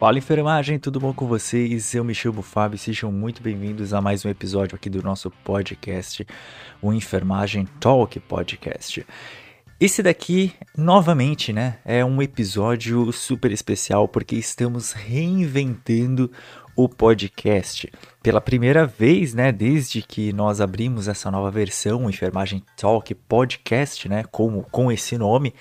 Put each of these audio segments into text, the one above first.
Fala enfermagem, tudo bom com vocês? Eu me chamo Fábio e sejam muito bem-vindos a mais um episódio aqui do nosso podcast, o Enfermagem Talk Podcast. Esse daqui, novamente, né, é um episódio super especial porque estamos reinventando o podcast. Pela primeira vez, né, desde que nós abrimos essa nova versão, o Enfermagem Talk Podcast, né, com, com esse nome,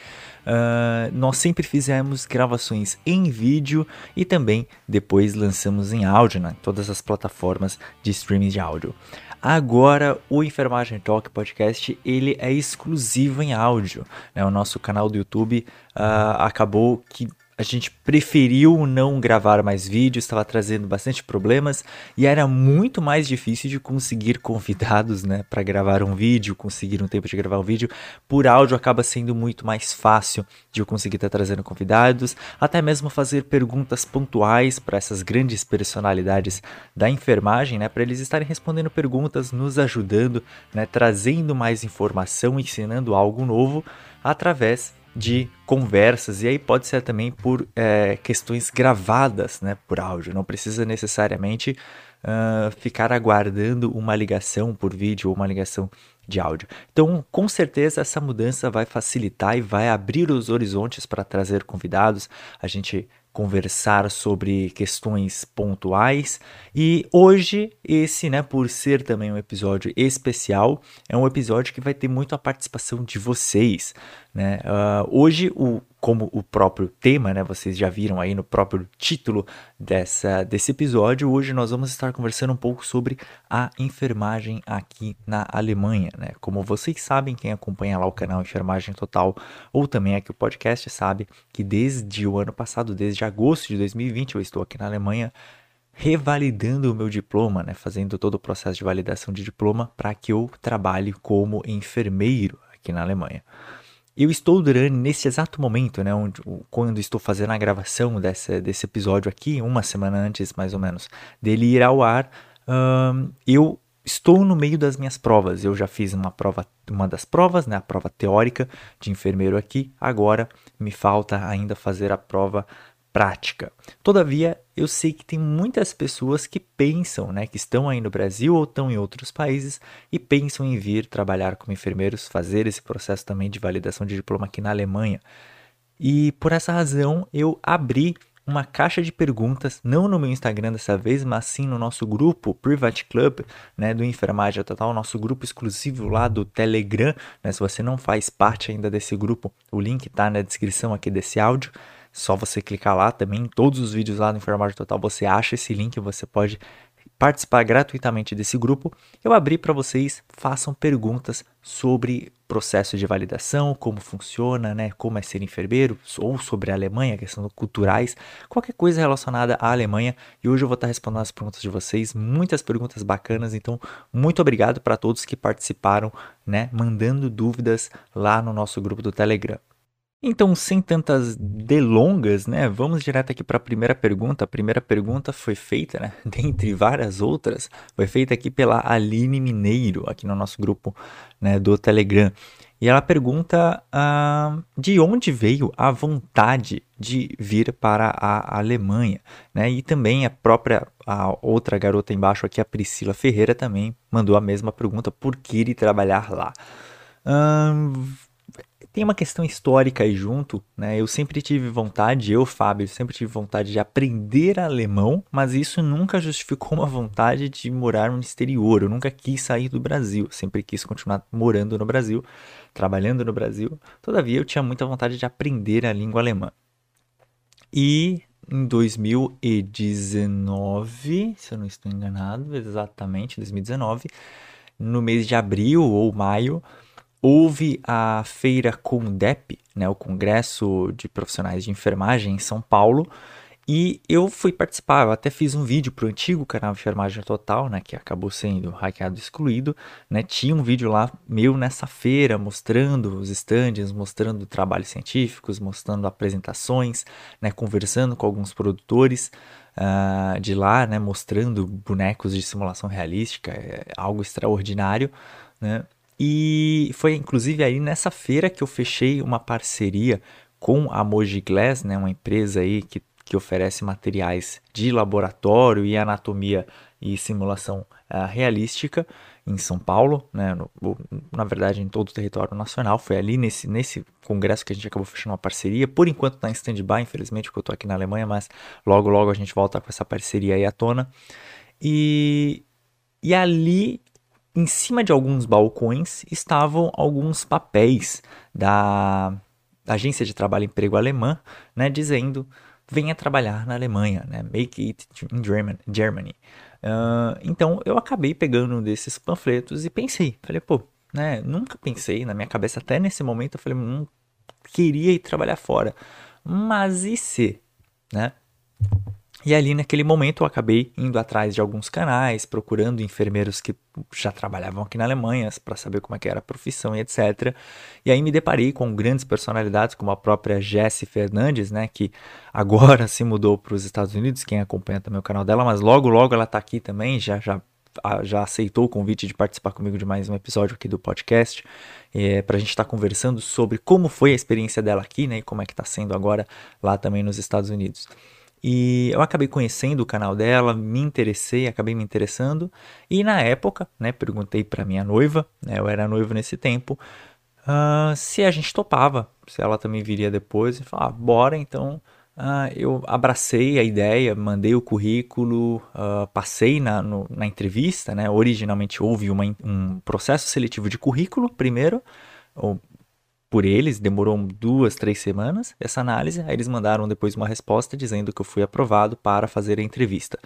uh, nós sempre fizemos gravações em vídeo e também depois lançamos em áudio, né, todas as plataformas de streaming de áudio. Agora, o Enfermagem Talk Podcast, ele é exclusivo em áudio. Né? O nosso canal do YouTube uh, acabou que a gente preferiu não gravar mais vídeos, estava trazendo bastante problemas e era muito mais difícil de conseguir convidados, né, para gravar um vídeo, conseguir um tempo de gravar um vídeo. Por áudio acaba sendo muito mais fácil de eu conseguir estar tá trazendo convidados, até mesmo fazer perguntas pontuais para essas grandes personalidades da enfermagem, né, para eles estarem respondendo perguntas, nos ajudando, né, trazendo mais informação, ensinando algo novo através de conversas, e aí pode ser também por é, questões gravadas né, por áudio, não precisa necessariamente uh, ficar aguardando uma ligação por vídeo ou uma ligação de áudio. Então, com certeza, essa mudança vai facilitar e vai abrir os horizontes para trazer convidados. A gente conversar sobre questões pontuais. E hoje, esse, né, por ser também um episódio especial, é um episódio que vai ter muito a participação de vocês. Né? Uh, hoje, o, como o próprio tema, né, vocês já viram aí no próprio título dessa, desse episódio, hoje nós vamos estar conversando um pouco sobre a enfermagem aqui na Alemanha. Né? Como vocês sabem, quem acompanha lá o canal Enfermagem Total ou também aqui o podcast sabe que desde o ano passado, desde agosto de 2020, eu estou aqui na Alemanha revalidando o meu diploma, né, fazendo todo o processo de validação de diploma para que eu trabalhe como enfermeiro aqui na Alemanha. Eu estou durante, nesse exato momento, né, onde, quando estou fazendo a gravação desse, desse episódio aqui, uma semana antes mais ou menos, dele ir ao ar, um, eu estou no meio das minhas provas. Eu já fiz uma prova, uma das provas, né, a prova teórica de enfermeiro aqui. Agora me falta ainda fazer a prova prática. Todavia, eu sei que tem muitas pessoas que pensam, né, que estão aí no Brasil ou estão em outros países e pensam em vir trabalhar como enfermeiros, fazer esse processo também de validação de diploma aqui na Alemanha. E por essa razão, eu abri uma caixa de perguntas, não no meu Instagram dessa vez, mas sim no nosso grupo Private Club, né, do Enfermagem Total, nosso grupo exclusivo lá do Telegram, né, se você não faz parte ainda desse grupo, o link está na descrição aqui desse áudio, só você clicar lá também, todos os vídeos lá no Enfermagem Total você acha esse link, você pode participar gratuitamente desse grupo. Eu abri para vocês, façam perguntas sobre processo de validação, como funciona, né, como é ser enfermeiro, ou sobre a Alemanha, questão culturais, qualquer coisa relacionada à Alemanha. E hoje eu vou estar respondendo as perguntas de vocês, muitas perguntas bacanas. Então, muito obrigado para todos que participaram, né, mandando dúvidas lá no nosso grupo do Telegram. Então, sem tantas delongas, né, vamos direto aqui para a primeira pergunta. A primeira pergunta foi feita, né, dentre várias outras, foi feita aqui pela Aline Mineiro, aqui no nosso grupo né, do Telegram. E ela pergunta ah, de onde veio a vontade de vir para a Alemanha, né? E também a própria a outra garota embaixo aqui, a Priscila Ferreira, também mandou a mesma pergunta: por que ir trabalhar lá? Tem uma questão histórica aí junto, né? Eu sempre tive vontade, eu, Fábio, sempre tive vontade de aprender alemão, mas isso nunca justificou uma vontade de morar no exterior. Eu nunca quis sair do Brasil, sempre quis continuar morando no Brasil, trabalhando no Brasil. Todavia, eu tinha muita vontade de aprender a língua alemã. E em 2019, se eu não estou enganado, exatamente 2019, no mês de abril ou maio, houve a feira Condep, né, o Congresso de Profissionais de Enfermagem em São Paulo, e eu fui participar, eu até fiz um vídeo para o antigo canal Enfermagem Total, né, que acabou sendo hackeado e excluído, né, tinha um vídeo lá meu nessa feira, mostrando os stands, mostrando trabalhos científicos, mostrando apresentações, né, conversando com alguns produtores uh, de lá, né, mostrando bonecos de simulação realística, é algo extraordinário, né, e foi inclusive aí nessa feira que eu fechei uma parceria com a Moji Glass, né, uma empresa aí que que oferece materiais de laboratório e anatomia e simulação uh, realística em São Paulo, né, no, na verdade em todo o território nacional. Foi ali nesse, nesse congresso que a gente acabou fechando uma parceria. Por enquanto está em stand-by, infelizmente, porque eu estou aqui na Alemanha, mas logo, logo a gente volta com essa parceria aí à tona. E, e ali, em cima de alguns balcões, estavam alguns papéis da, Agência de Trabalho e Emprego Alemã, né, dizendo venha trabalhar na Alemanha, né, make it in Germany. Uh, então eu acabei pegando um desses panfletos e pensei, falei, pô, né, nunca pensei na minha cabeça até nesse momento, eu falei, não hum, queria ir trabalhar fora, mas e se, né? E ali naquele momento eu acabei indo atrás de alguns canais, procurando enfermeiros que já trabalhavam aqui na Alemanha para saber como é que era a profissão e etc. E aí me deparei com grandes personalidades como a própria Jessie Fernandes, né, que agora se mudou para os Estados Unidos, quem acompanha também o canal dela, mas logo logo ela está aqui também, já já já aceitou o convite de participar comigo de mais um episódio aqui do podcast, é, para a gente estar tá conversando sobre como foi a experiência dela aqui, né, e como é que está sendo agora lá também nos Estados Unidos. E eu acabei conhecendo o canal dela, me interessei, acabei me interessando. E na época, né, perguntei para minha noiva, né, eu era noivo nesse tempo, uh, se a gente topava, se ela também viria depois. E falar, ah, bora, então uh, eu abracei a ideia, mandei o currículo, uh, passei na, no, na entrevista, né, originalmente houve uma, um processo seletivo de currículo primeiro, ou por eles, demorou duas, três semanas essa análise. Aí eles mandaram depois uma resposta dizendo que eu fui aprovado para fazer a entrevista.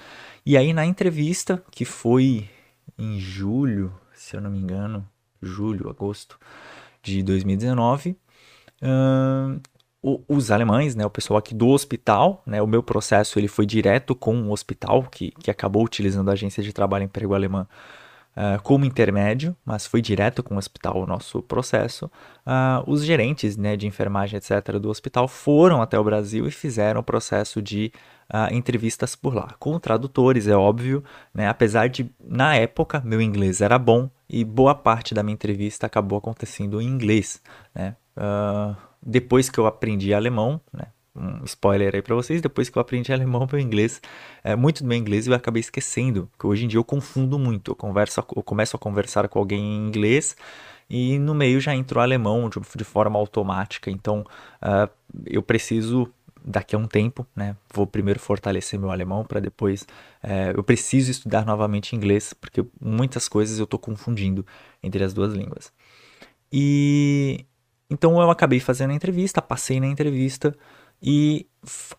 E aí na entrevista, que foi em julho, se eu não me engano, julho, agosto de 2019, hum, os alemães, né, o pessoal aqui do hospital, né, o meu processo ele foi direto com o hospital que, que acabou utilizando a agência de trabalho emprego alemã uh, como intermédio, mas foi direto com o hospital o nosso processo. Uh, os gerentes né, de enfermagem, etc., do hospital foram até o Brasil e fizeram o processo de uh, entrevistas por lá. Com tradutores, é óbvio, né, apesar de, na época, meu inglês era bom e boa parte da minha entrevista acabou acontecendo em inglês. Né? depois que eu aprendi alemão, né, um spoiler aí para vocês, depois que eu aprendi alemão, meu inglês, é, muito do meu inglês eu acabei esquecendo, que hoje em dia eu confundo muito, eu, converso, eu começo a conversar com alguém em inglês e no meio já entrou alemão de, de forma automática, então uh, eu preciso daqui a um tempo, né, vou primeiro fortalecer meu alemão para depois, uh, eu preciso estudar novamente inglês, porque muitas coisas eu estou confundindo entre as duas línguas. E então eu acabei fazendo a entrevista, passei na entrevista, e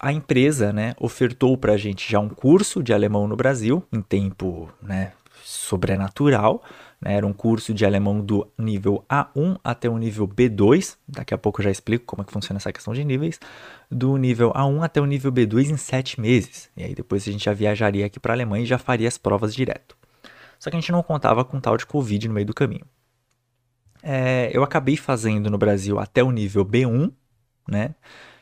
a empresa né, ofertou para a gente já um curso de alemão no Brasil, em tempo né, sobrenatural. Né, era um curso de alemão do nível A1 até o nível B2. Daqui a pouco eu já explico como é que funciona essa questão de níveis. Do nível A1 até o nível B2 em sete meses. E aí depois a gente já viajaria aqui para a Alemanha e já faria as provas direto. Só que a gente não contava com tal de Covid no meio do caminho. É, eu acabei fazendo no Brasil até o nível B1, né?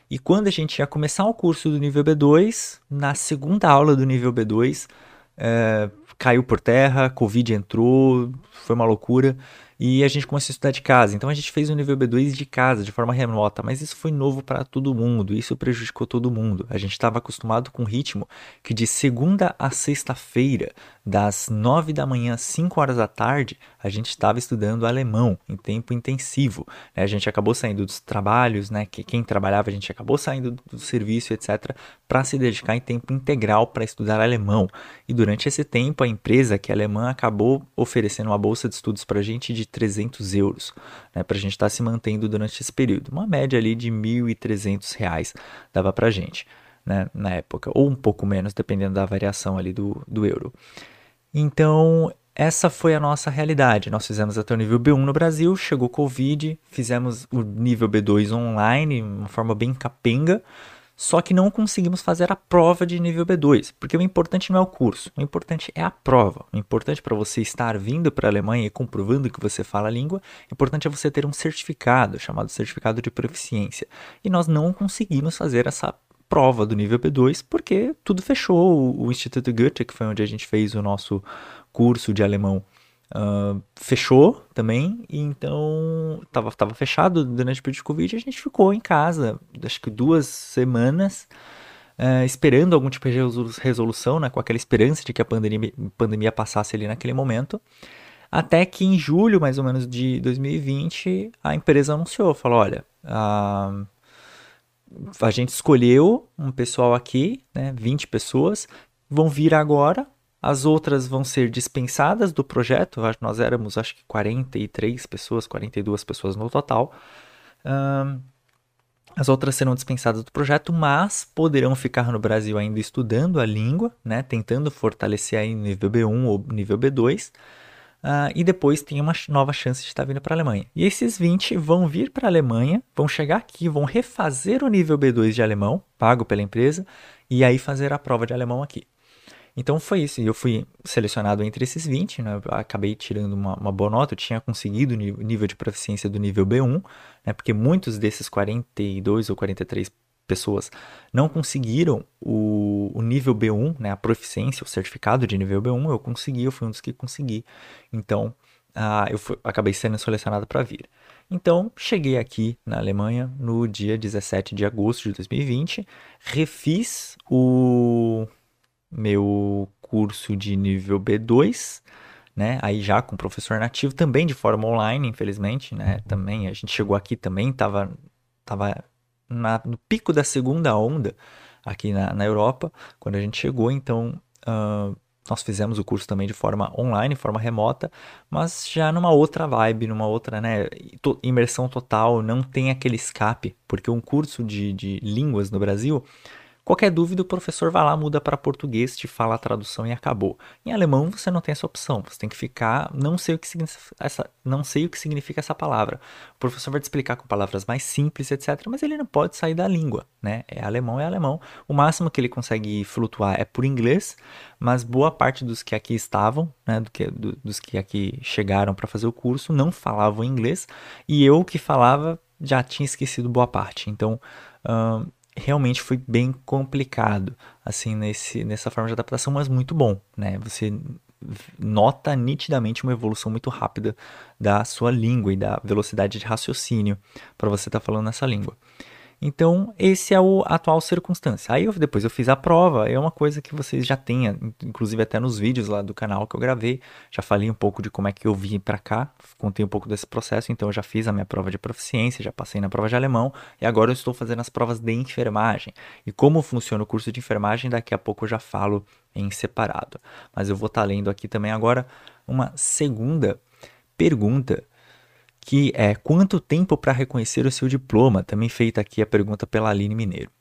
E quando a gente ia começar o curso do nível B2, na segunda aula do nível B2, é, caiu por terra, Covid entrou, foi uma loucura. E a gente começou a estudar de casa. Então a gente fez o nível B2 de casa, de forma remota, mas isso foi novo para todo mundo, isso prejudicou todo mundo. A gente estava acostumado com um ritmo que de segunda a sexta-feira, das 9 da manhã às 5 horas da tarde, a gente estava estudando alemão em tempo intensivo. A gente acabou saindo dos trabalhos, né? Que quem trabalhava, a gente acabou saindo do serviço, etc., para se dedicar em tempo integral para estudar alemão. E durante esse tempo, a empresa que é alemã acabou oferecendo uma bolsa de estudos para a gente de 300 euros, né, para a gente estar tá se mantendo durante esse período. Uma média ali de 1.300 reais dava para a gente, né, na época, ou um pouco menos, dependendo da variação ali do, do euro. Então, essa foi a nossa realidade. Nós fizemos até o nível B1 no Brasil, chegou Covid, fizemos o nível B2 online, de uma forma bem capenga, só que não conseguimos fazer a prova de nível B2, porque o importante não é o curso, o importante é a prova. O importante para você estar vindo para a Alemanha e comprovando que você fala a língua, o importante é você ter um certificado, chamado certificado de proficiência. E nós não conseguimos fazer essa prova do nível B2 porque tudo fechou. O Instituto Goethe, que foi onde a gente fez o nosso curso de alemão, Uh, fechou também, então estava tava fechado durante o período de Covid a gente ficou em casa, acho que duas semanas, uh, esperando algum tipo de resolução, né, com aquela esperança de que a pandemia, pandemia passasse ali naquele momento. Até que em julho, mais ou menos, de 2020, a empresa anunciou, falou, olha, a, a gente escolheu um pessoal aqui, né, 20 pessoas, vão vir agora, as outras vão ser dispensadas do projeto, nós éramos acho que 43 pessoas, 42 pessoas no total. Um, as outras serão dispensadas do projeto, mas poderão ficar no Brasil ainda estudando a língua, né, tentando fortalecer aí nível B1 ou nível B2. Uh, e depois tem uma nova chance de estar vindo para a Alemanha. E esses 20 vão vir para a Alemanha, vão chegar aqui, vão refazer o nível B2 de alemão, pago pela empresa, e aí fazer a prova de alemão aqui. Então foi isso. E eu fui selecionado entre esses 20, né? acabei tirando uma, uma, boa nota. Eu tinha conseguido o nível de proficiência do nível B1, né? porque muitos desses 42 ou 43 pessoas não conseguiram o, o nível B1, né? a proficiência, o certificado de nível B1. Eu consegui, eu fui um dos que consegui. Então uh, eu fui, acabei sendo selecionado para vir. Então, cheguei aqui na Alemanha no dia 17 de agosto de 2020, refiz o, meu curso de nível B2, né? Aí já com professor nativo, também de forma online, infelizmente, né? Também a gente chegou aqui também, tava, tava na, no pico da segunda onda aqui na, na Europa, quando a gente chegou, então uh, nós fizemos o curso também de forma online, forma remota, mas já numa outra vibe, numa outra, né, imersão total, não tem aquele escape, porque um curso de, de línguas no Brasil Qualquer dúvida, o professor vai lá, muda para português, te fala a tradução e acabou. Em alemão, você não tem essa opção. Você tem que ficar, não sei o que significa essa, não sei o que significa essa palavra. O professor vai te explicar com palavras mais simples, etc. Mas ele não pode sair da língua, né? É alemão, é alemão. O máximo que ele consegue flutuar é por inglês, mas boa parte dos que aqui estavam, né, do que, do, dos que aqui chegaram para fazer o curso, não falavam inglês. E eu que falava já tinha esquecido boa parte. Então, realmente foi bem complicado, assim, nesse, nessa forma de adaptação, mas muito bom, né? Você nota nitidamente uma evolução muito rápida da sua língua e da velocidade de raciocínio para você estar tá falando nessa língua. Então, esse é o atual circunstância. Aí eu, depois eu fiz a prova, é uma coisa que vocês já têm, inclusive até nos vídeos lá do canal que eu gravei, já falei um pouco de como é que eu vim para cá, contei um pouco desse processo, então eu já fiz a minha prova de proficiência, já passei na prova de alemão e agora eu estou fazendo as provas de enfermagem. E como funciona o curso de enfermagem, daqui a pouco eu já falo em separado. Mas eu vou estar tá lendo aqui também agora uma segunda pergunta que é quanto tempo para reconhecer o seu diploma? Também feita aqui a pergunta pela Aline Mineiro.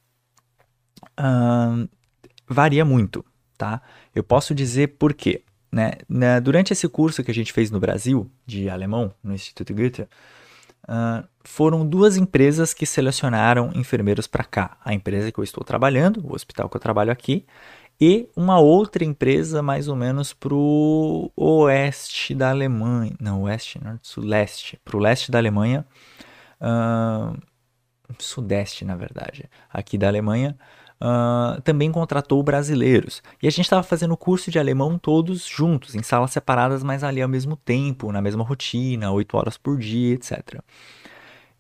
varia muito, tá? Eu posso dizer por quê. Né? Na, durante esse curso que a gente fez no Brasil, de alemão, no Instituto Goethe, uh, foram duas empresas que selecionaram enfermeiros para cá. A empresa que eu estou trabalhando, o hospital que eu trabalho aqui, e uma outra empresa mais ou menos para o oeste da Alemanha, não, oeste, não, suleste, para o leste da Alemanha, uh, sudeste na verdade, aqui da Alemanha, uh, também contratou brasileiros. E a gente estava fazendo o curso de alemão todos juntos, em salas separadas, mas ali ao mesmo tempo, na mesma rotina, 8 horas por dia, etc.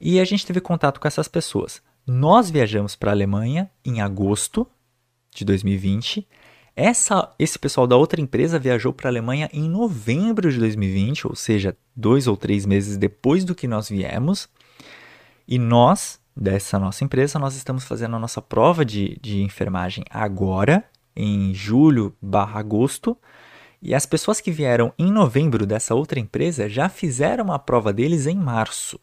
E a gente teve contato com essas pessoas. Nós viajamos para a Alemanha em agosto de 2020. Essa, esse pessoal da outra empresa viajou para a Alemanha em novembro de 2020, ou seja, dois ou três meses depois do que nós viemos. E nós, dessa nossa empresa, nós estamos fazendo a nossa prova de, de enfermagem agora, em julho barra agosto. E as pessoas que vieram em novembro dessa outra empresa já fizeram a prova deles em março.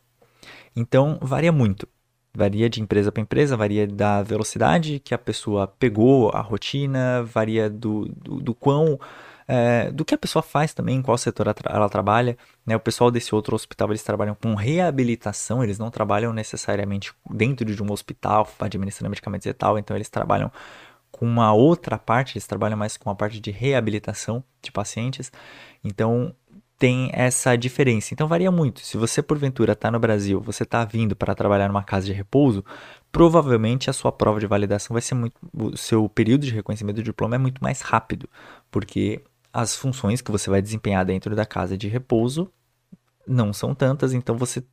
Então varia muito. Varia de empresa para empresa, varia da velocidade que a pessoa pegou a rotina, varia do, do, do quão. É, do que a pessoa faz também, em qual setor ela trabalha. Né? O pessoal desse outro hospital eles trabalham com reabilitação, eles não trabalham necessariamente dentro de um hospital administrando medicamentos e tal, então eles trabalham com uma outra parte, eles trabalham mais com a parte de reabilitação de pacientes. Então tem essa diferença. Então varia muito. Se você porventura está no Brasil, você está vindo para trabalhar numa casa de repouso, provavelmente a sua prova de validação vai ser muito, o seu período de reconhecimento do diploma é muito mais rápido, porque as funções que você vai desempenhar dentro da casa de repouso não são tantas, então você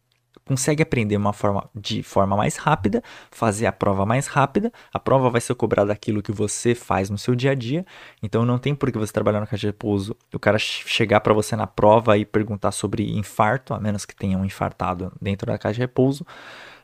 consegue aprender uma forma, de forma mais rápida, fazer a prova mais rápida. A prova vai ser cobrada daquilo que você faz no seu dia a dia. Então não tem por que você trabalhar no caixa de repouso, o cara chegar para você na prova e perguntar sobre infarto, a menos que tenha um infartado dentro da caixa de repouso.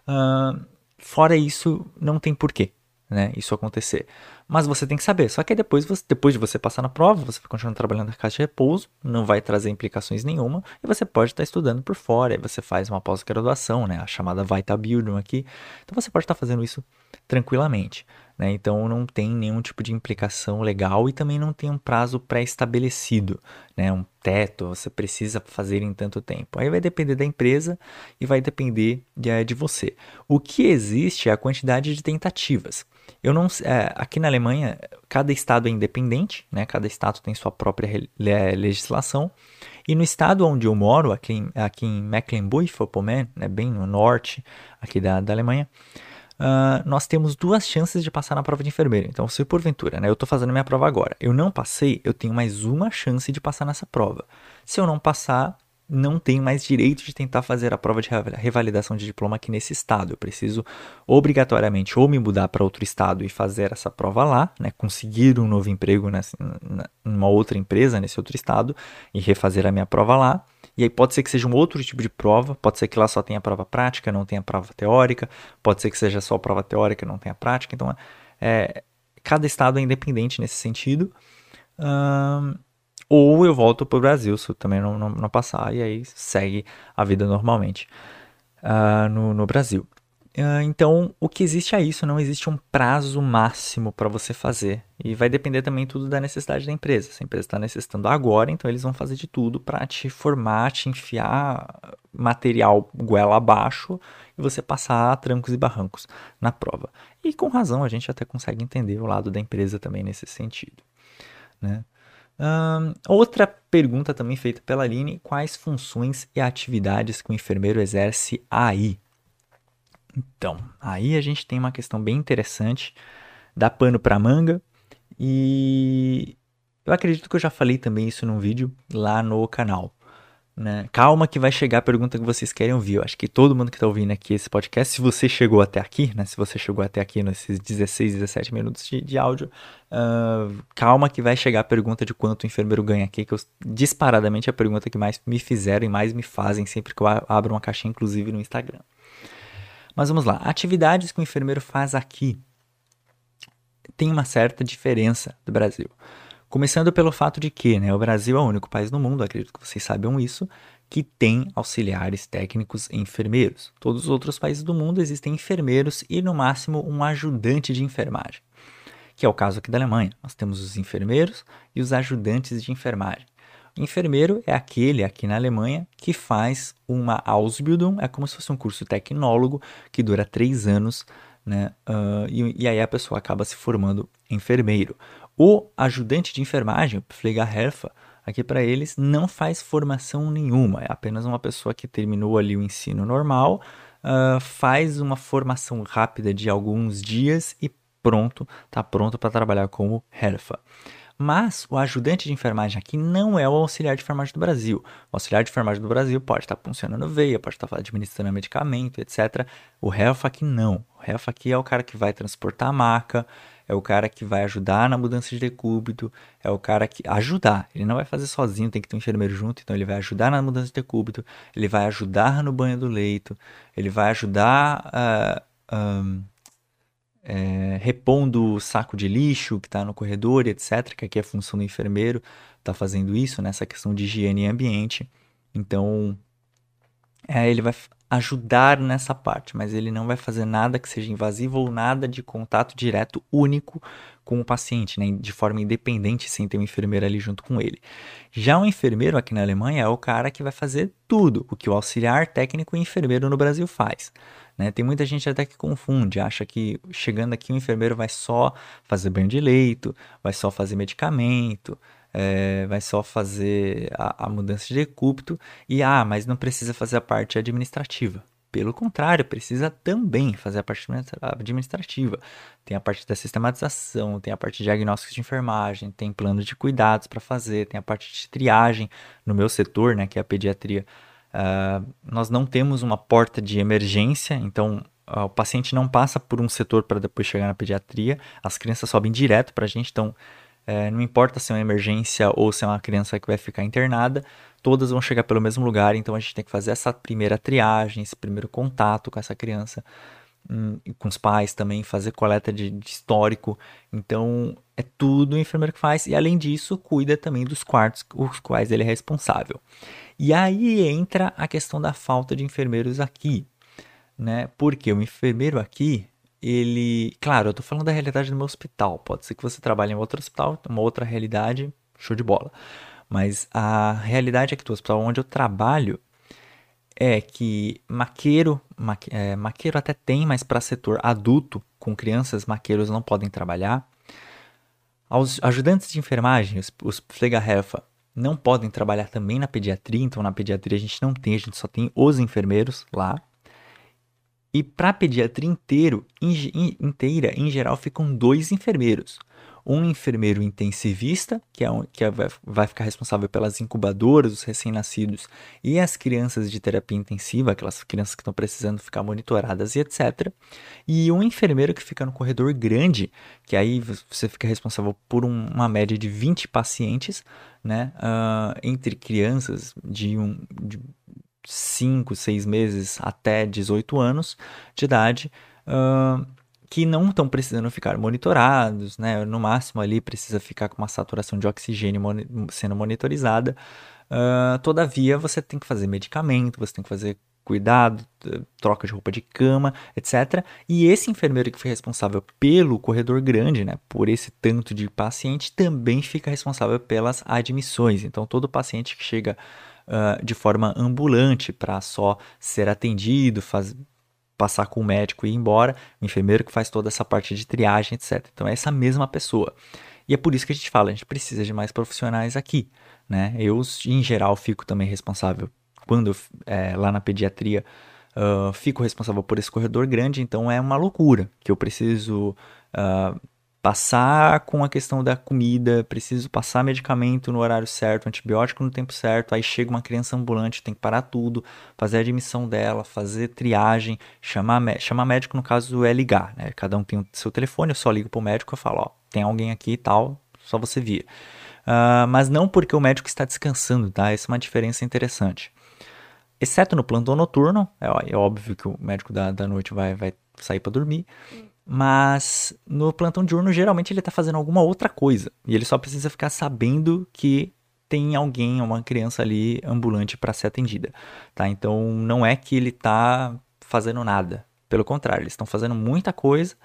Uh, fora isso, não tem porquê né, isso acontecer. Mas você tem que saber. Só que depois, você, depois de você passar na prova, você vai continuar trabalhando na caixa de repouso, não vai trazer implicações nenhuma, e você pode estar estudando por fora, aí você faz uma pós-graduação, né, a chamada Vita Bildung aqui. Então você pode estar fazendo isso tranquilamente. Né? Então não tem nenhum tipo de implicação legal e também não tem um prazo pré-estabelecido, né? um teto, você precisa fazer em tanto tempo. Aí vai depender da empresa e vai depender de, eh, de você. O que existe é a quantidade de tentativas. Eu não, é, aqui na Alemanha, cada estado é independente, né? Cada estado tem sua própria legislação. E no estado onde eu moro, aqui em, aqui em Mecklenburg-Vorpommern, né, bem no norte aqui da, da Alemanha, uh, nós temos duas chances de passar na prova de enfermeiro. Então, se porventura, né, eu estou fazendo minha prova agora, eu não passei, eu tenho mais uma chance de passar nessa prova. Se eu não passar, não tenho mais direito de tentar fazer a prova de revalidação de diploma aqui nesse estado. Eu preciso obrigatoriamente ou me mudar para outro estado e fazer essa prova lá, né, conseguir um novo emprego nessa, numa outra empresa nesse outro estado e refazer a minha prova lá. E aí pode ser que seja um outro tipo de prova, pode ser que lá só tenha prova prática, não tenha prova teórica, pode ser que seja só prova teórica, não tenha prática. Então, é, cada estado é independente nesse sentido. Hum, ou eu volto para o Brasil, se eu também não, não, não, passar, e aí segue a vida normalmente uh, no, no Brasil. Uh, então, o que existe é isso, não existe um prazo máximo para você fazer. E vai depender também tudo da necessidade da empresa. Se a empresa está necessitando agora, então eles vão fazer de tudo para te formar, te enfiar material goela abaixo e você passar trancos e barrancos na prova. E com razão, a gente até consegue entender o lado da empresa também nesse sentido. Né? Outra pergunta também feita pela Aline: quais funções e atividades que o enfermeiro exerce aí? Então, aí a gente tem uma questão bem interessante, dá pano para manga e eu acredito que eu já falei também isso num vídeo lá no canal. Né? Calma que vai chegar a pergunta que vocês querem ouvir. Eu acho que todo mundo que está ouvindo aqui esse podcast, se você chegou até aqui, né? Se você chegou até aqui nesses 16, 17 minutos de, de áudio, uh, calma que vai chegar a pergunta de quanto o enfermeiro ganha aqui, que eu, disparadamente é a pergunta que mais me fizeram e mais me fazem sempre que eu abro uma caixinha, inclusive no Instagram. Mas vamos lá. Atividades que o enfermeiro faz aqui tem uma certa diferença do Brasil. Começando pelo fato de que né, o Brasil é o único país no mundo, acredito que vocês saibam isso, que tem auxiliares técnicos e enfermeiros. Todos os outros países do mundo existem enfermeiros e, no máximo, um ajudante de enfermagem, que é o caso aqui da Alemanha. Nós temos os enfermeiros e os ajudantes de enfermagem. O enfermeiro é aquele aqui na Alemanha que faz uma Ausbildung, é como se fosse um curso tecnólogo que dura três anos, né? Uh, e, e aí a pessoa acaba se formando enfermeiro. O ajudante de enfermagem, o Pflegerhelfer, aqui para eles não faz formação nenhuma, é apenas uma pessoa que terminou ali o ensino normal, uh, faz uma formação rápida de alguns dias e pronto, está pronto para trabalhar como Helfer. Mas o ajudante de enfermagem aqui não é o auxiliar de enfermagem do Brasil. O auxiliar de enfermagem do Brasil pode estar funcionando veia, pode estar administrando medicamento, etc. O Helfer aqui não. O Helfer aqui é o cara que vai transportar a maca, é o cara que vai ajudar na mudança de decúbito, é o cara que ajudar. Ele não vai fazer sozinho, tem que ter um enfermeiro junto, então ele vai ajudar na mudança de decúbito, ele vai ajudar no banho do leito, ele vai ajudar uh, um, é, repondo o saco de lixo que está no corredor, etc. Que aqui é a função do enfermeiro, está fazendo isso nessa questão de higiene e ambiente. Então, é, ele vai ajudar nessa parte, mas ele não vai fazer nada que seja invasivo ou nada de contato direto único com o paciente, né, de forma independente, sem ter um enfermeiro ali junto com ele. Já o enfermeiro aqui na Alemanha é o cara que vai fazer tudo o que o auxiliar técnico e enfermeiro no Brasil faz. Né? Tem muita gente até que confunde, acha que chegando aqui o enfermeiro vai só fazer banho de leito, vai só fazer medicamento, é, vai só fazer a, a mudança de decúbito e, ah, mas não precisa fazer a parte administrativa. Pelo contrário, precisa também fazer a parte administrativa. Tem a parte da sistematização, tem a parte de diagnósticos de enfermagem, tem plano de cuidados para fazer, tem a parte de triagem. No meu setor, né, que é a pediatria, Uh, nós não temos uma porta de emergência, então uh, o paciente não passa por um setor para depois chegar na pediatria. As crianças sobem direto para a gente, então é, não importa se é uma emergência ou se é uma criança que vai ficar internada, todas vão chegar pelo mesmo lugar, então a gente tem que fazer essa primeira triagem, esse primeiro contato com essa criança, hum, com os pais também, fazer coleta de, de, histórico. Então é tudo o enfermeiro que faz, e além disso, cuida também dos quartos, os quais ele é responsável. E aí entra a questão da falta de enfermeiros aqui, né? Porque o enfermeiro aqui, ele. Claro, eu tô falando da realidade do meu hospital. Pode ser que você trabalhe em outro hospital, uma outra realidade, show de bola. Mas a realidade é que do hospital onde eu trabalho é que maqueiro, maque, é, maqueiro até tem, mas para setor adulto, com crianças, maqueiros não podem trabalhar. Os ajudantes de enfermagem, os, os Pflegehelfer, não podem trabalhar também na pediatria, então na pediatria a gente não tem, a gente só tem os enfermeiros lá. E para pediatria inteiro, in, inteira, em geral, ficam dois enfermeiros. Um enfermeiro intensivista, que, é um, que é, vai, vai ficar responsável pelas incubadoras, os recém-nascidos e as crianças de terapia intensiva, aquelas crianças que estão precisando ficar monitoradas e etc. E um enfermeiro que fica no corredor grande, que aí você fica responsável por um, uma média de 20 pacientes, né, uh, entre crianças de um. De, 5, 6 meses até 18 anos de idade, uh, que não estão precisando ficar monitorados, né? No máximo ali precisa ficar com uma saturação de oxigênio moni sendo monitorizada. Uh, todavia, você tem que fazer medicamento, você tem que fazer cuidado, troca de roupa de cama, etc. E esse enfermeiro que foi responsável pelo corredor grande, né, por esse tanto de paciente, também fica responsável pelas admissões. Então, todo paciente que chega uh, de forma ambulante para só ser atendido, faz, passar com o médico e ir embora, o enfermeiro que faz toda essa parte de triagem, etc. Então é essa mesma pessoa. E é por isso que a gente fala, a gente precisa de mais profissionais aqui, né? Eu, em geral, fico também responsável, quando é, lá na pediatria, uh, fico responsável por esse corredor grande, então é uma loucura que eu preciso uh, passar com a questão da comida, preciso passar medicamento no horário certo, antibiótico no tempo certo, aí chega uma criança ambulante, tem que parar tudo, fazer a admissão dela, fazer triagem, chamar, chamar médico no caso é ligar, né? Cada um tem o seu telefone, eu só ligo pro médico e falo, ó, tem alguém aqui e tal, só você vir. Uh, mas não porque o médico está descansando, tá? Essa é uma diferença interessante. Exceto no plantão noturno, é, é óbvio que o médico da, da noite vai, vai sair para dormir. Mas no plantão diurno, geralmente ele está fazendo alguma outra coisa. E ele só precisa ficar sabendo que tem alguém, uma criança ali ambulante para ser atendida. Tá? Então não é que ele está fazendo nada. Pelo contrário, eles estão fazendo muita coisa.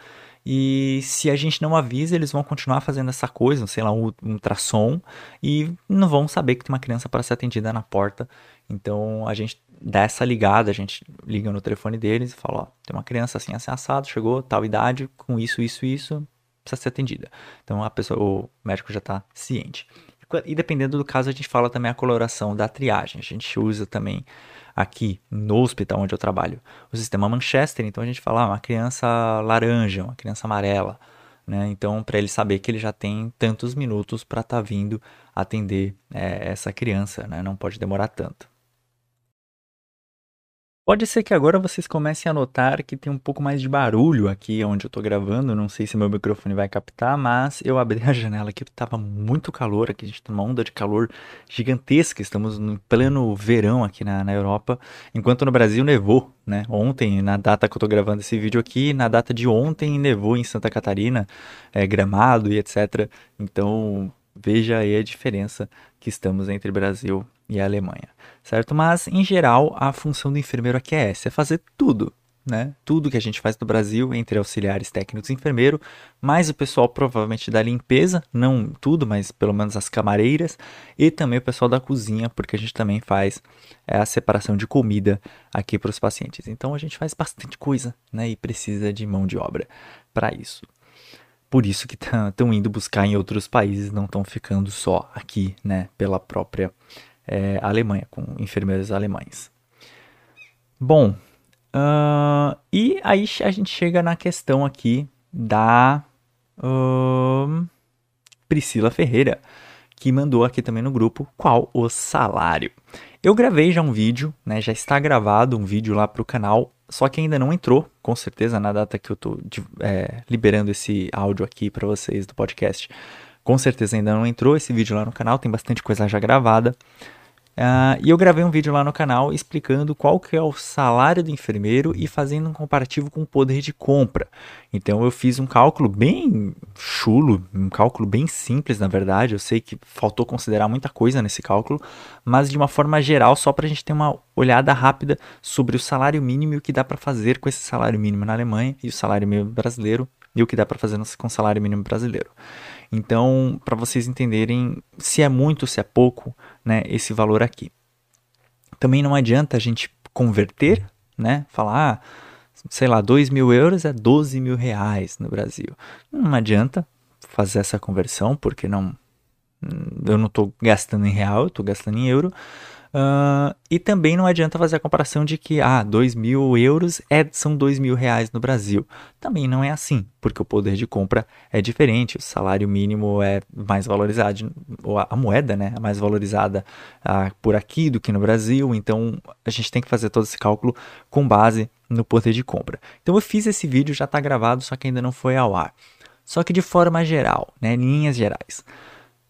E se a gente não avisa, eles vão continuar fazendo essa coisa, sei lá, um ultrassom, e não vão saber que tem uma criança para ser atendida na porta. Então a gente dá essa ligada, a gente liga no telefone deles e fala, ó, tem uma criança assim, assim, assado, chegou, tal idade, com isso, isso, isso, precisa ser atendida. Então a pessoa, o médico já está ciente. E dependendo do caso, a gente fala também a coloração da triagem. A gente usa também aqui no hospital onde eu trabalho o sistema Manchester. Então a gente fala ah, uma criança laranja, uma criança amarela. Né? Então, para ele saber que ele já tem tantos minutos para estar tá vindo atender é, essa criança, né? não pode demorar tanto. Pode ser que agora vocês comecem a notar que tem um pouco mais de barulho aqui onde eu tô gravando. Não sei se meu microfone vai captar, mas eu abri a janela aqui, tava muito calor aqui, a gente tá numa onda de calor gigantesca. Estamos no pleno verão aqui na, na Europa, enquanto no Brasil nevou, né? Ontem, na data que eu tô gravando esse vídeo aqui, na data de ontem nevou em Santa Catarina, é, Gramado e etc. Então, veja aí a diferença que estamos entre Brasil e Alemanha certo? Mas, em geral, a função do enfermeiro aqui é essa, é fazer tudo, né? Tudo que a gente faz no Brasil, entre auxiliares técnicos e enfermeiro, mais o pessoal provavelmente da limpeza, não tudo, mas pelo menos as camareiras, e também o pessoal da cozinha, porque a gente também faz é, a separação de comida aqui para os pacientes. Então a gente faz bastante coisa, né? E precisa de mão de obra para isso. Por isso que estão indo buscar em outros países, não estão ficando só aqui, né? Pela própria é, Alemanha, com enfermeiros alemães. Bom, uh, e aí a gente chega na questão aqui da uh, Priscila Ferreira, que mandou aqui também no grupo qual o salário. Eu gravei já um vídeo, né? Já está gravado um vídeo lá para o canal, só que ainda não entrou, com certeza, na data que eu estou é, liberando esse áudio aqui para vocês do podcast. Com certeza ainda não entrou esse vídeo lá no canal, tem bastante coisa já gravada. Uh, e eu gravei um vídeo lá no canal explicando qual que é o salário do enfermeiro e fazendo um comparativo com o poder de compra. Então eu fiz um cálculo bem chulo, um cálculo bem simples na verdade. Eu sei que faltou considerar muita coisa nesse cálculo, mas de uma forma geral, só para a gente ter uma olhada rápida sobre o salário mínimo e o que dá para fazer com esse salário mínimo na Alemanha e o salário mínimo brasileiro e o que dá para fazer com o salário mínimo brasileiro. Então, para vocês entenderem se é muito, se é pouco, né, esse valor aqui. Também não adianta a gente converter, né, falar, ah, sei lá, 2 mil euros é 12 mil reais no Brasil. Não adianta fazer essa conversão, porque não, eu não estou gastando em real, eu estou gastando em euro. Uh, e também não adianta fazer a comparação de que ah, 2 mil euros é, são 2 mil reais no Brasil. Também não é assim, porque o poder de compra é diferente, o salário mínimo é mais valorizado, ou a, a moeda né, é mais valorizada uh, por aqui do que no Brasil, então a gente tem que fazer todo esse cálculo com base no poder de compra. Então eu fiz esse vídeo, já está gravado, só que ainda não foi ao ar. Só que de forma geral, né, linhas gerais,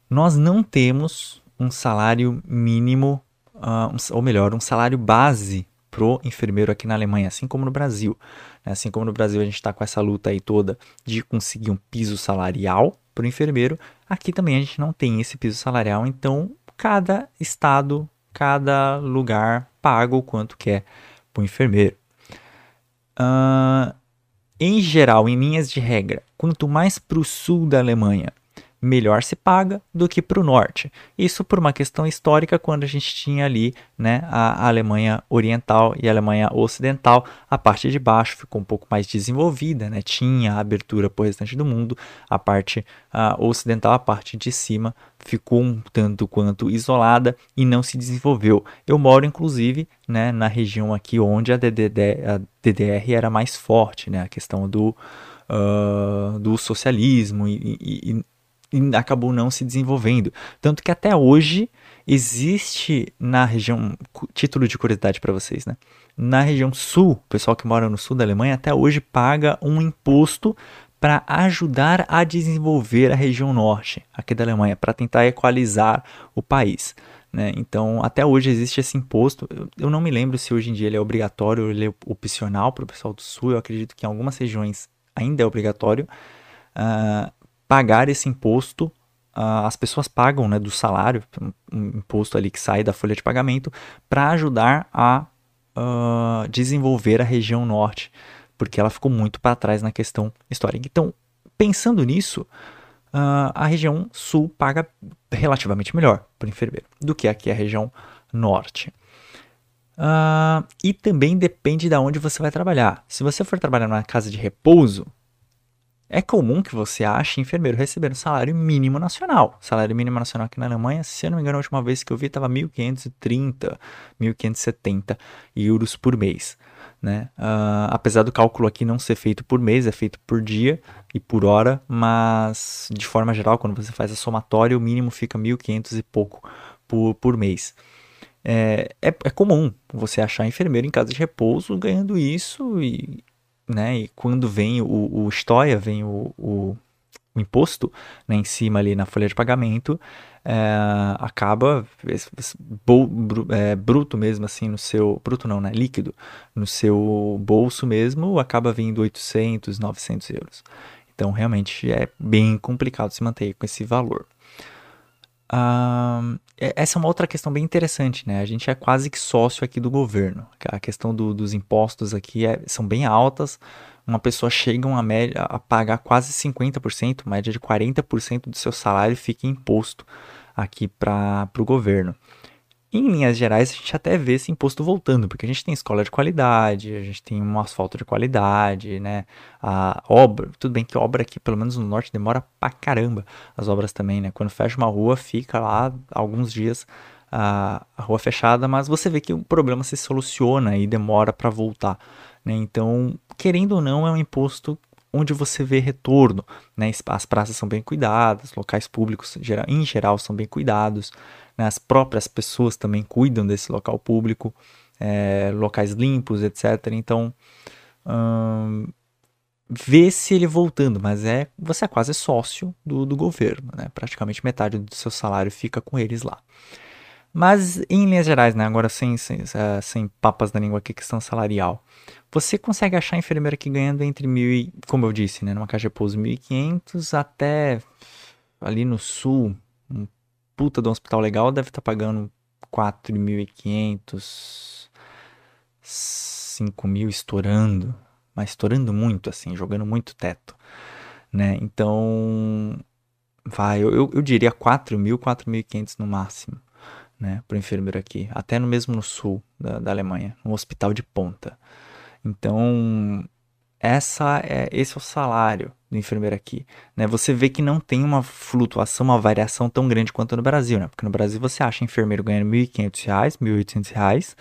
nós não temos um salário mínimo uh, um, ou melhor, um salário base pro enfermeiro aqui na Alemanha, assim como no Brasil. Né? Assim como no Brasil a gente está com essa luta aí toda de conseguir um piso salarial para o enfermeiro, aqui também a gente não tem esse piso salarial, então cada estado, cada lugar paga o quanto quer para o enfermeiro. Uh, em geral, em linhas de regra, quanto mais para o sul da Alemanha melhor se paga do que para o norte. Isso por uma questão histórica, quando a gente tinha ali né, a Alemanha Oriental e a Alemanha Ocidental, a parte de baixo ficou um pouco mais desenvolvida, né, tinha abertura para o restante do mundo, a parte ocidental, a parte de cima, ficou um tanto quanto isolada e não se desenvolveu. Eu moro, inclusive, né, na região aqui onde a, a DDR era mais forte, né, a questão do, uh, do socialismo e, e, acabou não se desenvolvendo. Tanto que até hoje existe na região, título de curiosidade para vocês, né? Na região sul, o pessoal que mora no sul da Alemanha até hoje paga um imposto para ajudar a desenvolver a região norte aqui da Alemanha, para tentar equalizar o país. Né? Então, até hoje existe esse imposto. Eu não me lembro se hoje em dia ele é obrigatório ou ele é opcional para o pessoal do sul. Eu acredito que em algumas regiões ainda é obrigatório. Uh, pagar esse imposto, uh, as pessoas pagam né, do salário, um imposto ali que sai da folha de pagamento, para ajudar a uh, desenvolver a região norte, porque ela ficou muito para trás na questão histórica. Então, pensando nisso, uh, a região sul paga relativamente melhor o enfermeiro do que aqui a região norte. Uh, e também depende de onde você vai trabalhar. Se você for trabalhar numa casa de repouso, é comum que você ache enfermeiro recebendo salário mínimo nacional. Salário mínimo nacional aqui na Alemanha, se eu não me engano, a última vez que eu vi estava 1.530, 1.570 euros por mês. Né? Uh, apesar do cálculo aqui não ser feito por mês, é feito por dia e por hora, mas de forma geral, quando você faz a somatória, o mínimo fica 1.500 e pouco por, por mês. É, é, é, comum você achar enfermeiro em casa de repouso ganhando isso e, né? E quando vem o, o Stoia, vem o, o, o imposto né, em cima ali na folha de pagamento, é, acaba é, bruto mesmo assim no seu bruto não, né? Líquido no seu bolso mesmo acaba vindo 800, 900 euros. Então realmente é bem complicado se manter com esse valor. Uh, essa é uma outra questão bem interessante, né? A gente é quase que sócio aqui do governo. A questão do, dos impostos aqui é, são bem altas. Uma pessoa chega a, média, a pagar quase 50%, média de 40% do seu salário fica imposto aqui para o governo. Em linhas gerais, a gente até vê esse imposto voltando, porque a gente tem escola de qualidade, a gente tem um asfalto de qualidade, né? A obra, tudo bem que obra aqui, pelo menos no norte, demora pra caramba as obras também, né? Quando fecha uma rua, fica lá alguns dias a, a rua fechada, mas você vê que o problema se soluciona e demora para voltar, né? Então, querendo ou não, é um imposto onde você vê retorno. Né? As praças são bem cuidadas, locais públicos em geral são bem cuidados, né? as próprias pessoas também cuidam desse local público, é, locais limpos, etc. Então, hum, vê-se ele voltando, mas é você é quase sócio do, do governo, né? praticamente metade do seu salário fica com eles lá. Mas, em linhas gerais, né, agora sem, sem, eh, sem papas da língua aqui, questão salarial. Você consegue achar enfermeira aqui ganhando entre mil e, como eu disse, né, numa caixa de pouso, 1.500 até ali no sul, um puta de um hospital legal deve estar tá pagando 4.500, 5 mil estourando, mas estourando muito, assim, jogando muito teto, né? Então, vai, eu, eu, diria 4 mil, 4.500 no máximo né, para o enfermeiro aqui, até no mesmo no sul da, da Alemanha, um hospital de ponta. Então, essa é, esse é o salário do enfermeiro aqui. Né? Você vê que não tem uma flutuação, uma variação tão grande quanto no Brasil, né? Porque no Brasil você acha enfermeiro ganhando R$ 1.500, R$ 1.800,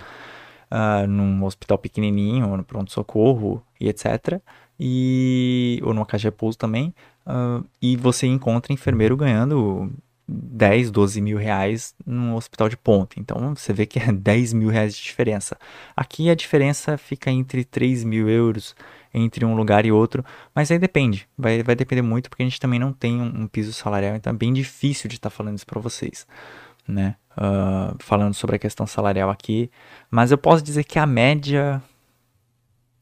uh, num hospital pequenininho, no pronto-socorro e etc. E, ou numa caixa de repouso também. Uh, e você encontra enfermeiro ganhando 10, 12 mil reais num hospital de ponta. Então você vê que é 10 mil reais de diferença. Aqui a diferença fica entre 3 mil euros entre um lugar e outro, mas aí depende, vai, vai depender muito porque a gente também não tem um, um piso salarial, então é bem difícil de estar tá falando isso para vocês, né? Uh, falando sobre a questão salarial aqui, mas eu posso dizer que a média,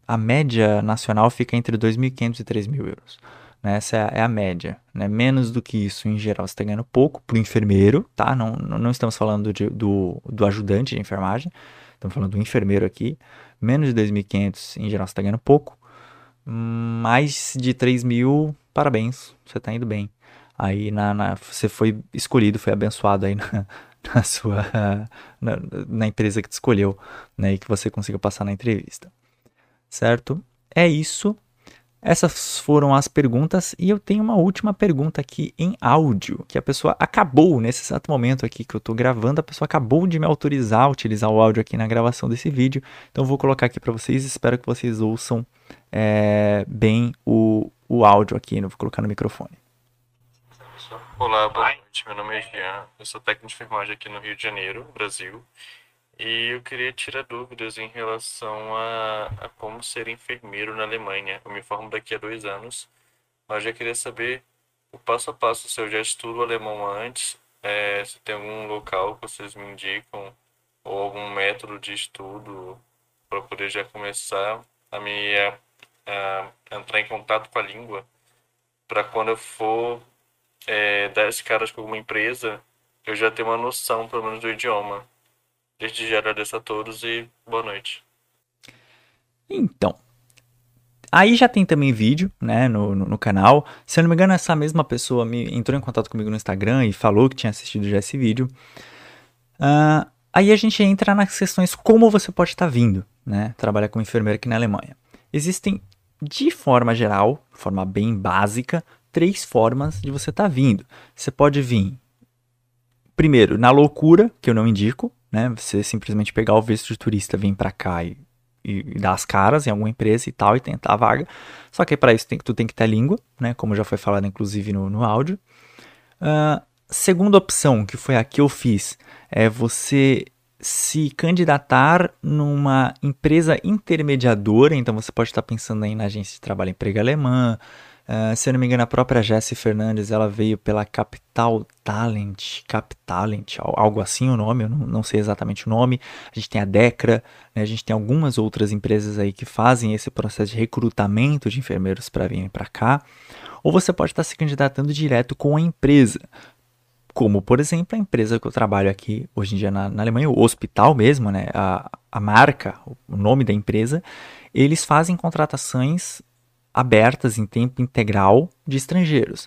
a média nacional fica entre 2.500 e 3.000 euros. Né? Essa é a, é a média. Né? Menos do que isso, em geral, você está ganhando pouco para o enfermeiro, tá? Não, não estamos falando de, do, do ajudante de enfermagem, estamos falando do enfermeiro aqui. Menos de 2.500, em geral, você está ganhando pouco. Mais de 3 mil, parabéns, você está indo bem. Aí na, na, você foi escolhido, foi abençoado aí na, na sua na, na, empresa que te escolheu, né, e que você consiga passar na entrevista. Certo? É isso. Essas foram as perguntas e eu tenho uma última pergunta aqui em áudio, que a pessoa acabou nesse exato momento aqui que eu estou gravando, a pessoa acabou de me autorizar a utilizar o áudio aqui na gravação desse vídeo, então vou colocar aqui para vocês, espero que vocês ouçam é, bem o, o áudio aqui, eu vou colocar no microfone. Olá, boa noite, meu nome é Jean, eu sou técnico de enfermagem aqui no Rio de Janeiro, Brasil. E eu queria tirar dúvidas em relação a, a como ser enfermeiro na Alemanha. Eu me formo daqui a dois anos, mas já queria saber o passo a passo se eu já estudo alemão antes, é, se tem algum local que vocês me indicam, ou algum método de estudo para poder já começar a me a, a entrar em contato com a língua, para quando eu for é, dar esse caras com alguma empresa, eu já ter uma noção, pelo menos, do idioma. Desde já agradeço a todos e boa noite. Então, Aí já tem também vídeo, né, no, no, no, canal. Se eu não me engano, essa mesma pessoa me entrou em contato comigo no Instagram e falou que tinha assistido já esse vídeo. Uh, aí a gente entra nas questões como você pode estar tá vindo, né, trabalhar como enfermeiro aqui na Alemanha. Existem, de forma geral, forma bem básica, três formas de você estar tá vindo. Você pode vir, primeiro, na loucura, que eu não indico, né? Você simplesmente pegar o visto de turista, vir para cá e, e, dar as caras em alguma empresa e tal e tentar a vaga. Só que para isso tem, tu tem que ter língua, né? Como já foi falado inclusive no, no áudio. Uh, segunda opção, que foi a que eu fiz, é você se candidatar numa empresa intermediadora, então você pode estar pensando aí na agência de trabalho emprego alemã, Uh, se eu não me engano, a própria Jessie Fernandes ela veio pela Capital Talent, Capitalent, algo assim o nome, eu não, não, sei exatamente o nome. A gente tem a Decra, né, a gente tem algumas outras empresas aí que fazem esse processo de recrutamento de enfermeiros para virem para cá. Ou você pode estar se candidatando direto com a empresa. Como, por exemplo, a empresa que eu trabalho aqui hoje em dia na, na Alemanha, o hospital mesmo, né, a, a marca, o nome da empresa, eles fazem contratações abertas em tempo integral de estrangeiros.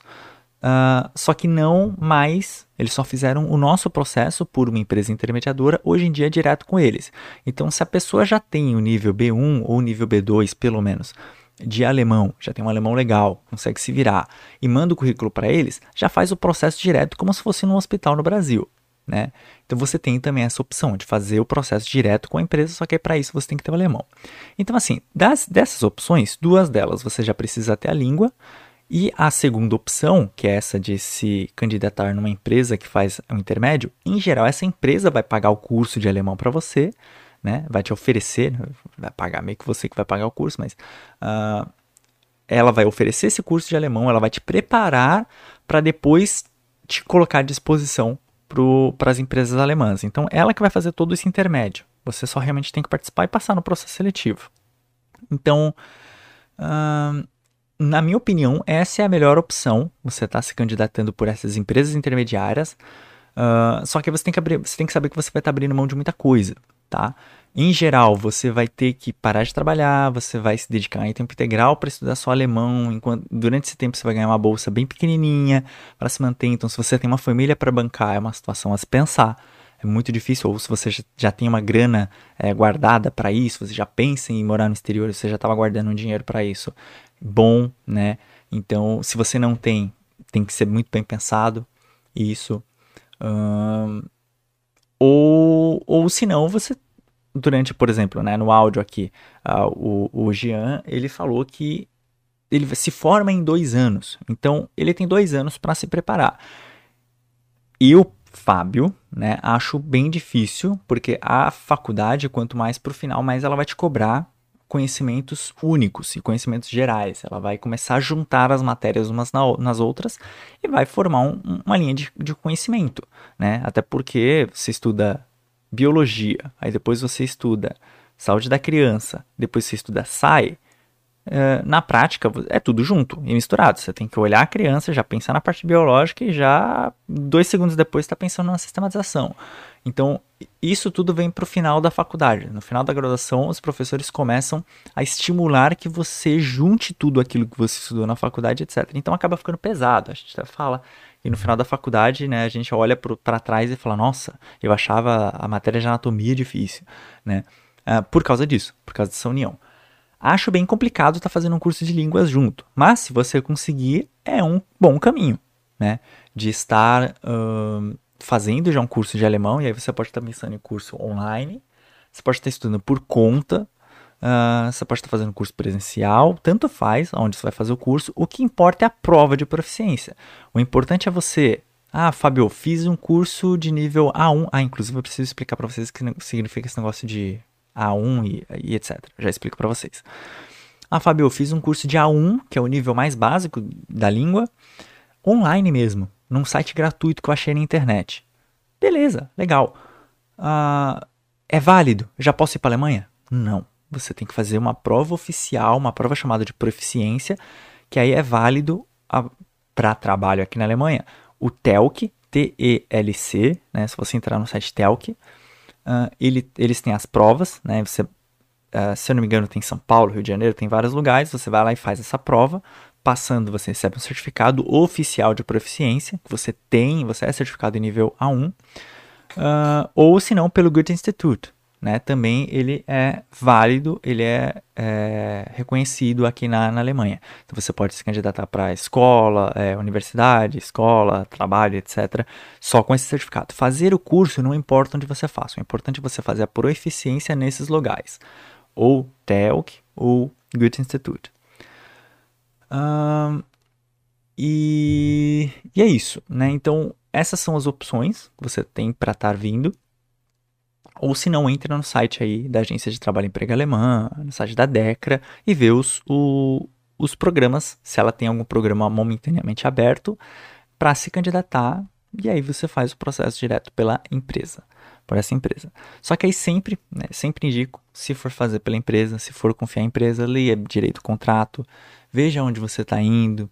Uh, só que não mais, eles só fizeram o nosso processo por uma empresa intermediadora, hoje em dia é direto com eles. Então, se a pessoa já tem o nível B1 ou nível B2, pelo menos, de alemão, já tem um alemão legal, consegue se virar, e manda o currículo para eles, já faz o processo direto como se fosse num hospital no Brasil. Né? Então você tem também essa opção de fazer o processo direto com a empresa, só que para isso você tem que ter o alemão. Então assim, das, dessas opções, duas delas você já precisa ter a língua, e a segunda opção, que é essa de se candidatar numa empresa que faz o intermédio, em geral essa empresa vai pagar o curso de alemão para você, né? Vai te oferecer, vai pagar meio que você que vai pagar o curso, mas uh, ela vai oferecer esse curso de alemão, ela vai te preparar para depois te colocar à disposição para as empresas alemãs. Então, ela que vai fazer todo esse intermédio. Você só realmente tem que participar e passar no processo seletivo. Então, na minha opinião, essa é a melhor opção. Você está se candidatando por essas empresas intermediárias. Uh, só que você tem que, abrir, você tem que saber que você vai estar tá abrindo mão de muita coisa, tá? Em geral, você vai ter que parar de trabalhar, você vai se dedicar em tempo integral para estudar só alemão. Enquanto, durante esse tempo, você vai ganhar uma bolsa bem pequenininha para se manter. Então, se você tem uma família para bancar, é uma situação a se pensar. É muito difícil. Ou se você já tem uma grana é, guardada para isso, você já pensa em morar no exterior, você já estava guardando um dinheiro para isso. Bom, né? Então, se você não tem, tem que ser muito bem pensado. Isso. Ou, ou se não, você durante, por exemplo, né, no áudio aqui, uh, o, o Jean, ele falou que ele se forma em dois anos. Então, ele tem dois anos para se preparar. Eu, Fábio, né, acho bem difícil, porque a faculdade, quanto mais para o final, mais ela vai te cobrar conhecimentos únicos e conhecimentos gerais. Ela vai começar a juntar as matérias umas na, nas outras e vai formar um, uma linha de, de conhecimento, né? Até porque você estuda biologia, aí depois você estuda saúde da criança, depois você estuda SAI, é, na prática é tudo junto e misturado. Você tem que olhar a criança, já pensar na parte biológica e já dois segundos depois está pensando na sistematização. Então, isso tudo vem para o final da faculdade. No final da graduação, os professores começam a estimular que você junte tudo aquilo que você estudou na faculdade, etc. Então, acaba ficando pesado. A gente fala e no final da faculdade, né, a gente olha para trás e fala: nossa, eu achava a matéria de anatomia difícil, né? Uh, por causa disso, por causa dessa união. Acho bem complicado estar tá fazendo um curso de línguas junto, mas se você conseguir, é um bom caminho, né? De estar uh, fazendo já um curso de alemão, e aí você pode estar pensando em curso online, você pode estar estudando por conta, Uh, você pode estar fazendo curso presencial, tanto faz onde você vai fazer o curso. O que importa é a prova de proficiência. O importante é você. Ah, Fábio, eu fiz um curso de nível A1. Ah, inclusive eu preciso explicar para vocês o que significa esse negócio de A1 e, e etc. Já explico para vocês. Ah, Fábio, eu fiz um curso de A1, que é o nível mais básico da língua, online mesmo, num site gratuito que eu achei na internet. Beleza, legal. Uh, é válido? Já posso ir para Alemanha? Não você tem que fazer uma prova oficial, uma prova chamada de proficiência, que aí é válido para trabalho aqui na Alemanha. O TELC, T-E-L-C, né, se você entrar no site TELC, uh, ele, eles têm as provas, né, você, uh, se eu não me engano tem São Paulo, Rio de Janeiro, tem vários lugares, você vai lá e faz essa prova, passando você recebe um certificado oficial de proficiência, que você tem, você é certificado em nível A1, uh, ah, ou se não pelo Goethe Institute, né, também ele é válido, ele é, é reconhecido aqui na, na, Alemanha. Então você pode se candidatar para escola, é, universidade, escola, trabalho, etc., só com esse certificado. Fazer o curso não importa onde você faça, o importante é você fazer a proeficiência nesses lugares, ou TELC ou Goethe Institute. Um, e, e é isso, né? Então, essas são as opções que você tem para estar vindo. Ou se não, entra no site aí da Agência de Trabalho e Emprego Alemã, no site da DECRA e vê os, o, os programas, se ela tem algum programa momentaneamente aberto, para se candidatar e aí você faz o processo direto pela empresa, por essa empresa. Só que aí sempre, né, sempre indico, se for fazer pela empresa, se for confiar em empresa, leia direito o contrato, veja onde você está indo,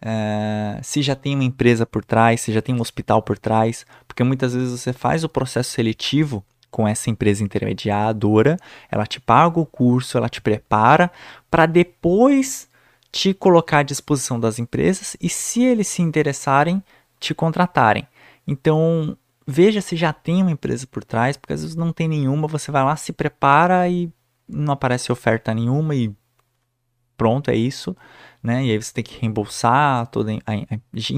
é, se já tem uma empresa por trás, se já tem um hospital por trás, porque muitas vezes você faz o processo seletivo com essa empresa intermediadora, ela te paga o curso, ela te prepara para depois te colocar à disposição das empresas e se eles se interessarem, te contratarem. Então, veja se já tem uma empresa por trás, porque às vezes não tem nenhuma, você vai lá, se prepara e não aparece oferta nenhuma e pronto, é isso, né? E aí você tem que reembolsar toda em,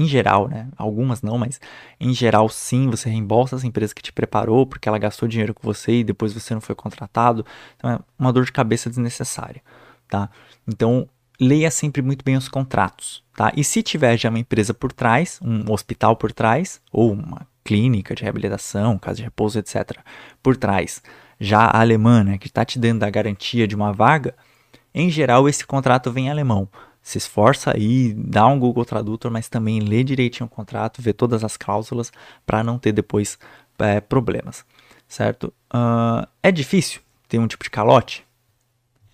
geral, né? Algumas não, mas em geral sim, você reembolsa essa empresa que te preparou porque ela gastou dinheiro com você e depois você não foi contratado. Então é uma dor de cabeça desnecessária, tá? Então leia sempre muito bem os contratos, tá? E se tiver já uma empresa por trás, um hospital por trás ou uma clínica de reabilitação, casa de repouso, etc., por trás, já a alemã, né, que está te dando a garantia de uma vaga, em geral esse contrato vem em alemão. Se esforça aí, dá um Google Tradutor, mas também lê direitinho o contrato, vê todas as cláusulas para não ter depois é, problemas, certo? Uh, é difícil ter um tipo de calote?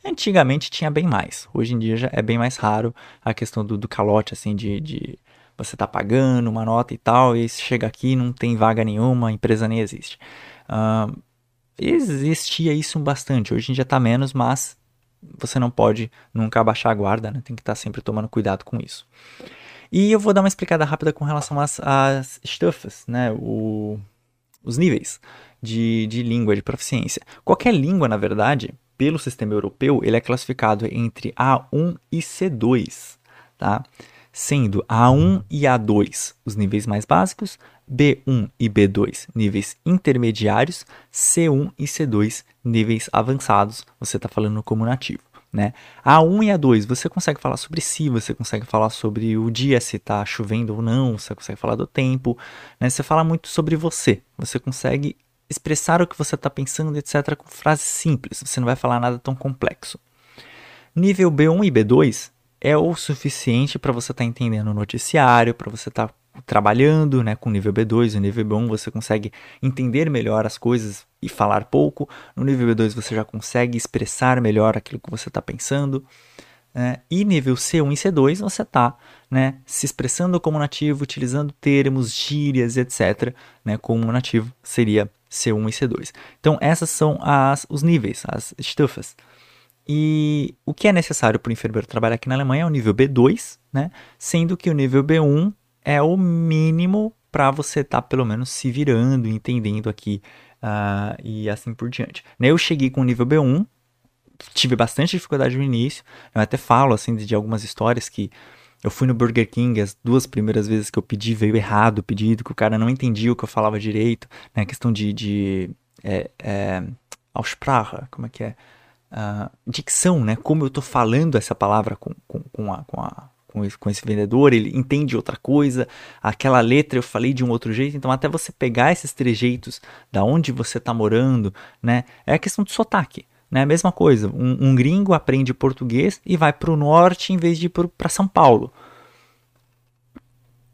Antigamente tinha bem mais. Hoje em dia já é bem mais raro a questão do, do calote, assim, de, de você tá pagando uma nota e tal, e chega aqui não tem vaga nenhuma, a empresa nem existe. Uh, existia isso bastante, hoje em dia tá menos, mas você não pode nunca abaixar a guarda, né? tem que estar tá sempre tomando cuidado com isso. E eu vou dar uma explicada rápida com relação às, às estufas, né? O, os níveis de, de língua, de proficiência. Qualquer língua, na verdade, pelo sistema europeu, ele é classificado entre A1 e C2, tá? sendo A1 e A2 os níveis mais básicos, B1 e B2 níveis intermediários, C1 e C2 níveis avançados, você está falando no comunativo. Né? A1 e A2 você consegue falar sobre si, você consegue falar sobre o dia, se está chovendo ou não, você consegue falar do tempo, né? você fala muito sobre você, você consegue expressar o que você está pensando, etc., com frases simples, você não vai falar nada tão complexo. Nível B1 e B2 é o suficiente para você estar tá entendendo o noticiário, para você estar tá trabalhando né, com nível B2 e nível B1 você consegue entender melhor as coisas e falar pouco. No nível B2 você já consegue expressar melhor aquilo que você está pensando. Né? E nível C1 e C2 você está né, se expressando como nativo, utilizando termos, gírias, etc. Né, como nativo seria C1 e C2. Então essas são as, os níveis, as estufas. E o que é necessário para o enfermeiro trabalhar aqui na Alemanha é o nível B2, né? Sendo que o nível B1 é o mínimo para você estar tá, pelo menos se virando, entendendo aqui uh, e assim por diante. Eu cheguei com o nível B1, tive bastante dificuldade no início. Eu até falo assim de, algumas histórias que eu fui no Burger King as duas primeiras vezes que eu pedi veio errado o pedido, que o cara não entendia o que eu falava direito, né? Questão de, de é, é, Aussprache, como é que é? uh, dicção, né? Como eu estou falando essa palavra com, com, com, a, com, a, com, esse, com esse vendedor, ele entende outra coisa, aquela letra eu falei de um outro jeito, então até você pegar esses trejeitos da onde você está morando, né? É a questão de sotaque. Né? A mesma coisa, um, um gringo aprende português e vai para o norte em vez de ir para São Paulo.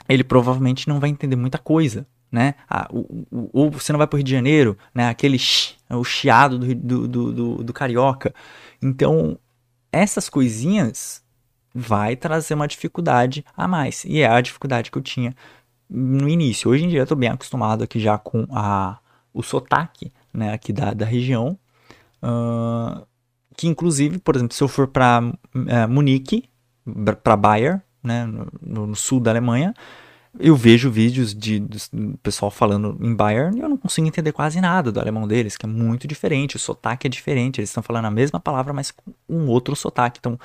Ele provavelmente não vai entender muita coisa, né? Ah, ou você não vai para o Rio de Janeiro, né? Aquele o chiado do, do, do, do, carioca. Então, essas coisinhas vai trazer uma dificuldade a mais. E é a dificuldade que eu tinha no início. Hoje em dia eu estou bem acostumado aqui já com a, o sotaque, né? Aqui da, da região. Uh, que inclusive, por exemplo, se eu for para é, Munique, para Bayer, né, no, no, sul da Alemanha, eu vejo vídeos de, do pessoal falando em Bayern e eu não consigo entender quase nada do alemão deles, que é muito diferente, o sotaque é diferente, eles estão falando a mesma palavra, mas com um outro sotaque. Então,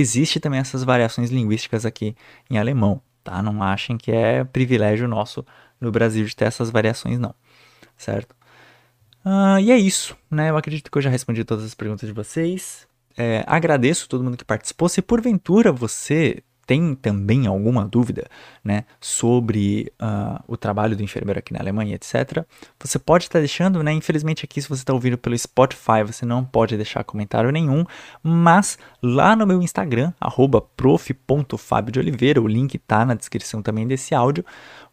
existe também essas variações linguísticas aqui em alemão, tá? Não achem que é privilégio nosso no Brasil de ter essas variações, não, certo? Uh, e é isso, né? Eu acredito que eu já respondi todas as perguntas de vocês. É, agradeço todo mundo que participou. Se porventura você tem também alguma dúvida né, sobre uh, o trabalho do enfermeiro aqui na Alemanha, etc., você pode estar tá deixando, né? Infelizmente aqui, se você está ouvindo pelo Spotify, você não pode deixar comentário nenhum, mas lá no meu Instagram, prof.fabio de Oliveira, o link está na descrição também desse áudio,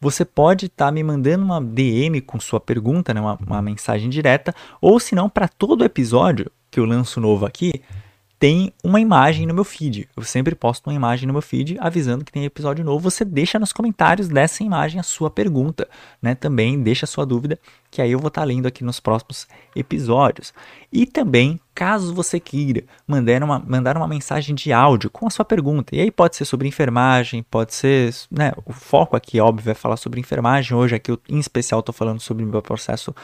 você pode estar tá me mandando uma DM com sua pergunta, né, uma, uma mensagem direta, ou se não, para todo episódio que eu lanço novo aqui, tem uma imagem no meu feed. Eu sempre posto uma imagem no meu feed avisando que tem episódio novo. Você deixa nos comentários dessa imagem a sua pergunta, né? Também deixa a sua dúvida, que aí eu vou estar lendo aqui nos próximos episódios. E também, caso você queira mandar uma, mandar uma mensagem de áudio com a sua pergunta, e aí pode ser sobre enfermagem, pode ser, né? O foco aqui, óbvio, é falar sobre enfermagem. Hoje aqui eu, em especial, estou falando sobre o meu processo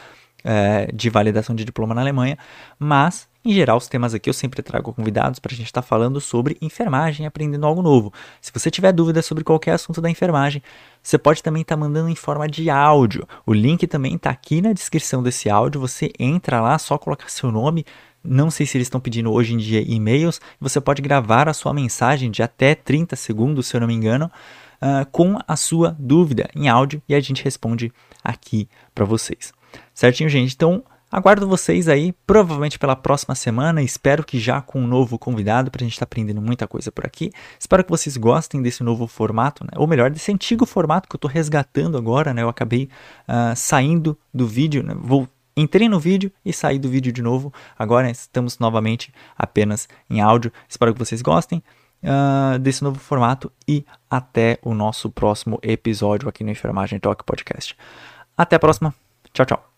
é, de validação de diploma na Alemanha, mas Em geral, os temas aqui eu sempre trago convidados para a gente estar tá falando sobre enfermagem, aprendendo algo novo. Se você tiver dúvidas sobre qualquer assunto da enfermagem, você pode também estar tá mandando em forma de áudio. O link também está aqui na descrição desse áudio. Você entra lá, só colocar seu nome. Não sei se eles estão pedindo hoje em dia e-mails. Você pode gravar a sua mensagem de até 30 segundos, se eu não me engano, uh, com a sua dúvida em áudio e a gente responde aqui para vocês. Certinho, gente? Então, Aguardo vocês aí, provavelmente pela próxima semana. Espero que já com um novo convidado, para a gente estar tá aprendendo muita coisa por aqui. Espero que vocês gostem desse novo formato, né? ou melhor, desse antigo formato que eu estou resgatando agora. Né? Eu acabei uh, saindo do vídeo, né? vou Entrei no vídeo e saí do vídeo de novo. Agora estamos novamente apenas em áudio. Espero que vocês gostem uh, desse novo formato e até o nosso próximo episódio aqui no Enfermagem Talk Podcast. Até a próxima. Tchau, tchau.